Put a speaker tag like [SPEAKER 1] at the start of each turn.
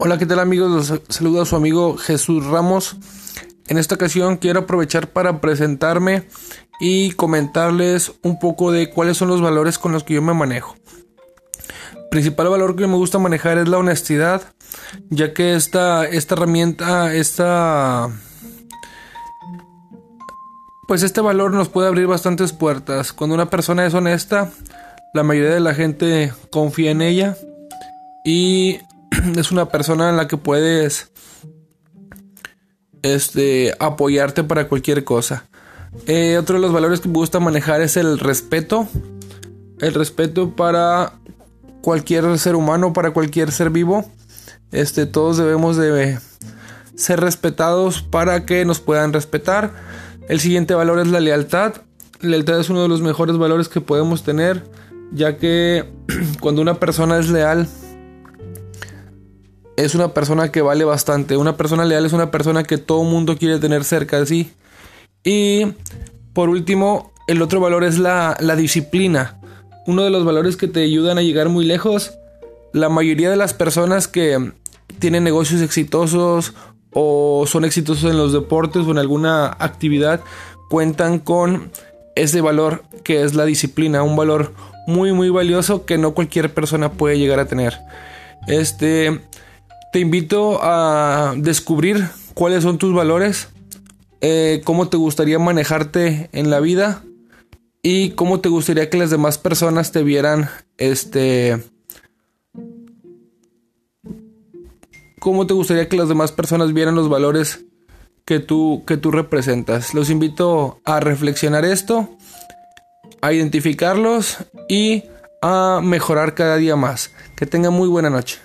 [SPEAKER 1] Hola, ¿qué tal amigos? Los saluda a su amigo Jesús Ramos. En esta ocasión quiero aprovechar para presentarme y comentarles un poco de cuáles son los valores con los que yo me manejo. El principal valor que me gusta manejar es la honestidad, ya que esta, esta herramienta, esta... Pues este valor nos puede abrir bastantes puertas. Cuando una persona es honesta, la mayoría de la gente confía en ella y es una persona en la que puedes este, apoyarte para cualquier cosa. Eh, otro de los valores que me gusta manejar es el respeto. El respeto para cualquier ser humano, para cualquier ser vivo. Este, todos debemos de ser respetados para que nos puedan respetar. El siguiente valor es la lealtad. Lealtad es uno de los mejores valores que podemos tener, ya que cuando una persona es leal, es una persona que vale bastante. Una persona leal es una persona que todo mundo quiere tener cerca de sí. Y por último, el otro valor es la, la disciplina. Uno de los valores que te ayudan a llegar muy lejos. La mayoría de las personas que tienen negocios exitosos o son exitosos en los deportes o en alguna actividad cuentan con ese valor que es la disciplina, un valor muy muy valioso que no cualquier persona puede llegar a tener. Este te invito a descubrir cuáles son tus valores, eh, cómo te gustaría manejarte en la vida y cómo te gustaría que las demás personas te vieran, este, cómo te gustaría que las demás personas vieran los valores que tú, que tú representas. Los invito a reflexionar esto, a identificarlos y a mejorar cada día más. Que tengan muy buena noche.